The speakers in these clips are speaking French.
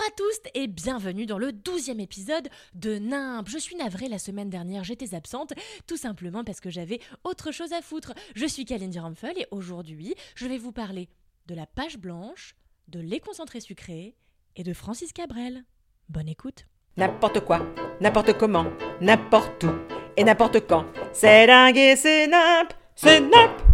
Bonjour à tous et bienvenue dans le douzième épisode de Nimp. Je suis navrée, la semaine dernière j'étais absente, tout simplement parce que j'avais autre chose à foutre. Je suis Kalindi Ramphel et aujourd'hui je vais vous parler de la page blanche, de Les concentrés sucrés et de Francis Cabrel. Bonne écoute. N'importe quoi, n'importe comment, n'importe où et n'importe quand. C'est dingue et c'est nimp, c'est nimp.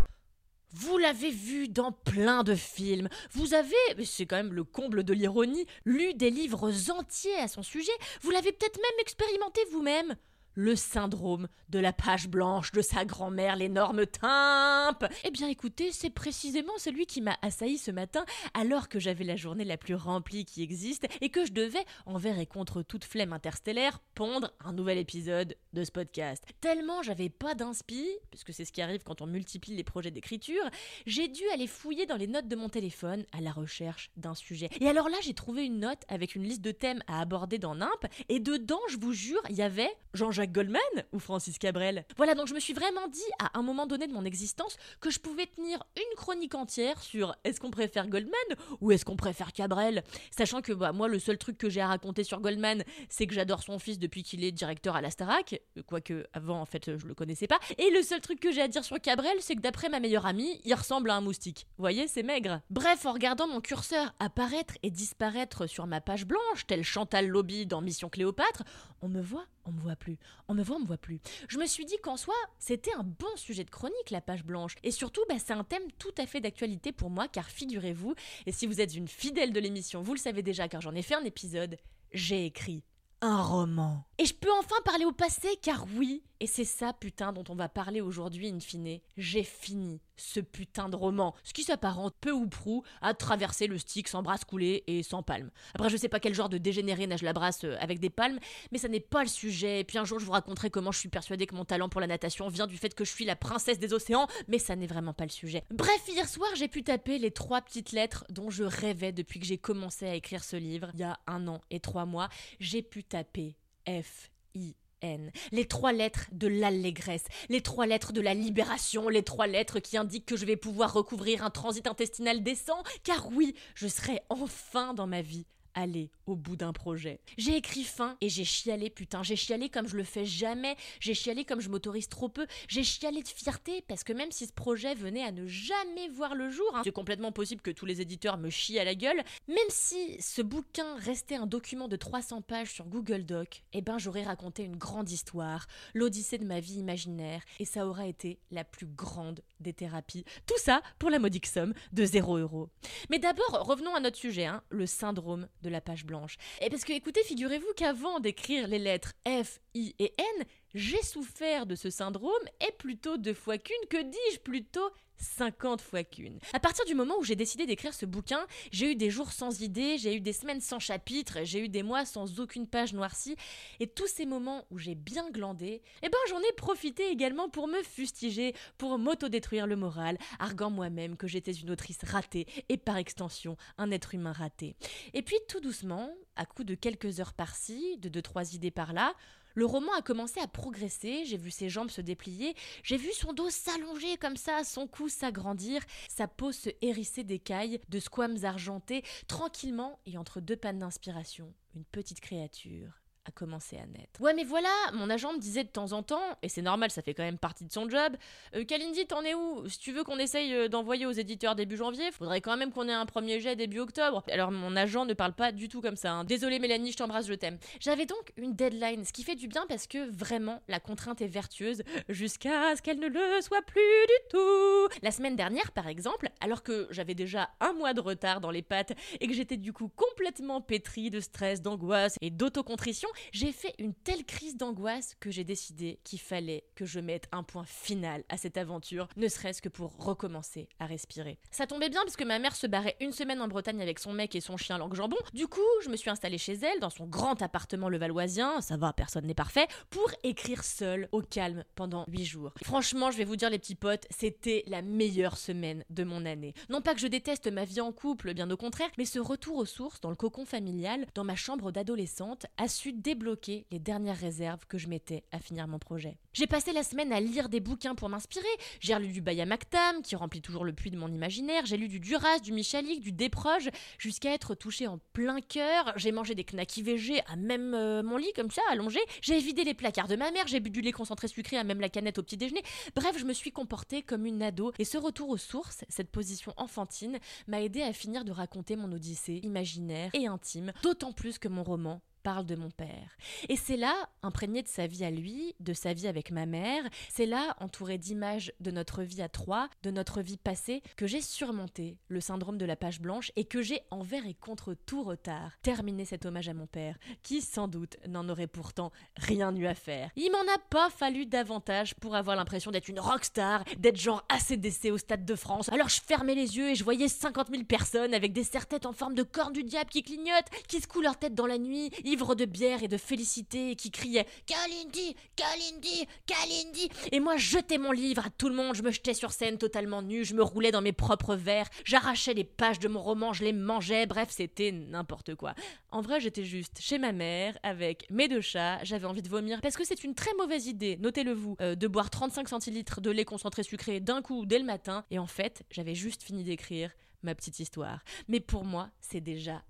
Vous l'avez vu dans plein de films. Vous avez, c'est quand même le comble de l'ironie, lu des livres entiers à son sujet. Vous l'avez peut-être même expérimenté vous-même. Le syndrome de la page blanche de sa grand-mère, l'énorme timpe. Eh bien écoutez, c'est précisément celui qui m'a assailli ce matin alors que j'avais la journée la plus remplie qui existe et que je devais, envers et contre toute flemme interstellaire, pondre un nouvel épisode de ce podcast. Tellement j'avais pas d'inspi, puisque c'est ce qui arrive quand on multiplie les projets d'écriture, j'ai dû aller fouiller dans les notes de mon téléphone à la recherche d'un sujet. Et alors là, j'ai trouvé une note avec une liste de thèmes à aborder dans NIMP, et dedans, je vous jure, il y avait Jean-Jacques Goldman ou Francis Cabrel? Voilà, donc je me suis vraiment dit à un moment donné de mon existence que je pouvais tenir une chronique entière sur est-ce qu'on préfère Goldman ou est-ce qu'on préfère Cabrel, sachant que bah, moi le seul truc que j'ai à raconter sur Goldman, c'est que j'adore son fils depuis qu'il est directeur à la Starac, quoique avant en fait je le connaissais pas, et le seul truc que j'ai à dire sur Cabrel, c'est que d'après ma meilleure amie, il ressemble à un moustique. Vous voyez, c'est maigre. Bref, en regardant mon curseur apparaître et disparaître sur ma page blanche, tel Chantal Lobby dans Mission Cléopâtre, on me voit, on me voit plus. On me voit, on me voit plus. Je me suis dit qu'en soi, c'était un bon sujet de chronique, la page blanche. Et surtout, bah, c'est un thème tout à fait d'actualité pour moi, car figurez-vous, et si vous êtes une fidèle de l'émission, vous le savez déjà, car j'en ai fait un épisode, j'ai écrit un roman. Et je peux enfin parler au passé, car oui, et c'est ça, putain, dont on va parler aujourd'hui, in fine. J'ai fini ce putain de roman, ce qui s'apparente peu ou prou à traverser le stick sans brasse coulée et sans palme. Après, je sais pas quel genre de dégénéré nage la brasse euh, avec des palmes, mais ça n'est pas le sujet. Et puis un jour, je vous raconterai comment je suis persuadée que mon talent pour la natation vient du fait que je suis la princesse des océans, mais ça n'est vraiment pas le sujet. Bref, hier soir, j'ai pu taper les trois petites lettres dont je rêvais depuis que j'ai commencé à écrire ce livre, il y a un an et trois mois. J'ai pu taper F, I, N. Les trois lettres de l'allégresse, les trois lettres de la libération, les trois lettres qui indiquent que je vais pouvoir recouvrir un transit intestinal décent, car oui, je serai enfin dans ma vie aller au bout d'un projet. J'ai écrit fin et j'ai chialé, putain, j'ai chialé comme je le fais jamais, j'ai chialé comme je m'autorise trop peu, j'ai chialé de fierté parce que même si ce projet venait à ne jamais voir le jour, hein, c'est complètement possible que tous les éditeurs me chient à la gueule, même si ce bouquin restait un document de 300 pages sur Google Doc, eh ben j'aurais raconté une grande histoire, l'odyssée de ma vie imaginaire, et ça aura été la plus grande des thérapies. Tout ça pour la modique somme de 0 euros. Mais d'abord, revenons à notre sujet, hein, le syndrome de la page blanche. Et parce que écoutez, figurez-vous qu'avant d'écrire les lettres F, I et N, j'ai souffert de ce syndrome, et plutôt deux fois qu'une, que dis-je plutôt 50 fois qu'une. À partir du moment où j'ai décidé d'écrire ce bouquin, j'ai eu des jours sans idées, j'ai eu des semaines sans chapitre, j'ai eu des mois sans aucune page noircie, et tous ces moments où j'ai bien glandé, eh ben j'en ai profité également pour me fustiger, pour m'autodétruire le moral, arguant moi-même que j'étais une autrice ratée, et par extension un être humain raté. Et puis tout doucement, à coup de quelques heures par-ci, de deux trois idées par-là, le roman a commencé à progresser, j'ai vu ses jambes se déplier, j'ai vu son dos s'allonger comme ça, son cou s'agrandir, sa peau se hérisser d'écailles, de squames argentés, tranquillement et entre deux pannes d'inspiration, une petite créature a commencé à naître. Ouais, mais voilà, mon agent me disait de temps en temps, et c'est normal, ça fait quand même partie de son job, euh, Kalindi, t'en es où? Si tu veux qu'on essaye euh, d'envoyer aux éditeurs début janvier, faudrait quand même qu'on ait un premier jet début octobre. Alors mon agent ne parle pas du tout comme ça. Hein. Désolé Mélanie, je t'embrasse, je t'aime. J'avais donc une deadline, ce qui fait du bien parce que vraiment, la contrainte est vertueuse jusqu'à ce qu'elle ne le soit plus du tout. La semaine dernière, par exemple, alors que j'avais déjà un mois de retard dans les pattes et que j'étais du coup complètement pétrie de stress, d'angoisse et d'autocontrition, j'ai fait une telle crise d'angoisse que j'ai décidé qu'il fallait que je mette un point final à cette aventure, ne serait-ce que pour recommencer à respirer. Ça tombait bien parce que ma mère se barrait une semaine en Bretagne avec son mec et son chien langue jambon. Du coup, je me suis installée chez elle dans son grand appartement levalloisien, ça va, personne n'est parfait, pour écrire seule au calme pendant 8 jours. Franchement, je vais vous dire les petits potes, c'était la meilleure semaine de mon année. Non pas que je déteste ma vie en couple, bien au contraire, mais ce retour aux sources dans le cocon familial, dans ma chambre d'adolescente, a su débloquer les dernières réserves que je mettais à finir mon projet. J'ai passé la semaine à lire des bouquins pour m'inspirer. J'ai relu du Baya Maktam, qui remplit toujours le puits de mon imaginaire. J'ai lu du Duras, du Michalik, du Desproges, jusqu'à être touché en plein cœur. J'ai mangé des knackis VG à même euh, mon lit, comme ça, allongé. J'ai vidé les placards de ma mère. J'ai bu du lait concentré sucré à même la canette au petit déjeuner. Bref, je me suis comportée comme une ado. Et ce retour aux sources, cette position enfantine, m'a aidé à finir de raconter mon odyssée imaginaire et intime, d'autant plus que mon roman parle de mon père. Et c'est là, imprégné de sa vie à lui, de sa vie avec ma mère, c'est là, entouré d'images de notre vie à trois, de notre vie passée, que j'ai surmonté le syndrome de la page blanche et que j'ai, envers et contre tout retard, terminé cet hommage à mon père, qui sans doute n'en aurait pourtant rien eu à faire. Il m'en a pas fallu davantage pour avoir l'impression d'être une rockstar, d'être genre ACDC au Stade de France. Alors je fermais les yeux et je voyais 50 000 personnes avec des serre-têtes en forme de cornes du diable qui clignotent, qui secouent leur tête dans la nuit, de bière et de félicité qui criait Kalindi, Kalindi, Kalindi. Et moi, jetais mon livre à tout le monde, je me jetais sur scène totalement nu, je me roulais dans mes propres vers, j'arrachais les pages de mon roman, je les mangeais, bref, c'était n'importe quoi. En vrai, j'étais juste chez ma mère avec mes deux chats, j'avais envie de vomir parce que c'est une très mauvaise idée, notez-le vous, euh, de boire 35 centilitres de lait concentré sucré d'un coup dès le matin. Et en fait, j'avais juste fini d'écrire ma petite histoire. Mais pour moi, c'est déjà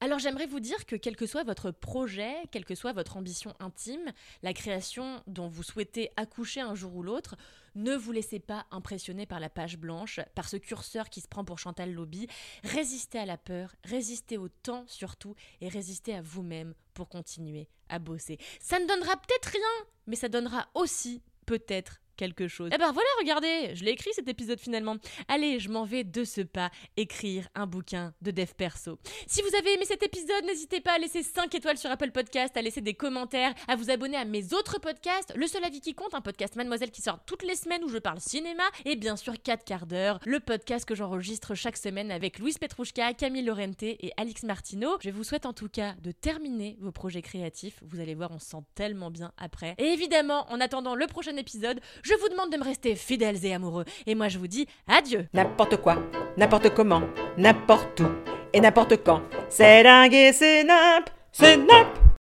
Alors j'aimerais vous dire que quel que soit votre projet, quelle que soit votre ambition intime, la création dont vous souhaitez accoucher un jour ou l'autre, ne vous laissez pas impressionner par la page blanche, par ce curseur qui se prend pour Chantal Lobby. Résistez à la peur, résistez au temps surtout, et résistez à vous-même pour continuer à bosser. Ça ne donnera peut-être rien, mais ça donnera aussi peut-être quelque chose. Eh ben voilà, regardez, je l'ai écrit cet épisode finalement. Allez, je m'en vais de ce pas écrire un bouquin de dev perso. Si vous avez aimé cet épisode, n'hésitez pas à laisser 5 étoiles sur Apple Podcast, à laisser des commentaires, à vous abonner à mes autres podcasts, Le seul avis qui compte, un podcast Mademoiselle qui sort toutes les semaines où je parle cinéma, et bien sûr 4 quarts d'heure, le podcast que j'enregistre chaque semaine avec Louise Petrouchka, Camille Lorente et Alix Martineau. Je vous souhaite en tout cas de terminer vos projets créatifs. Vous allez voir, on se sent tellement bien après. Et évidemment, en attendant le prochain épisode, je vous demande de me rester fidèles et amoureux. Et moi, je vous dis adieu. N'importe quoi, n'importe comment, n'importe où et n'importe quand. C'est dingue et c'est nimp, c'est nimp.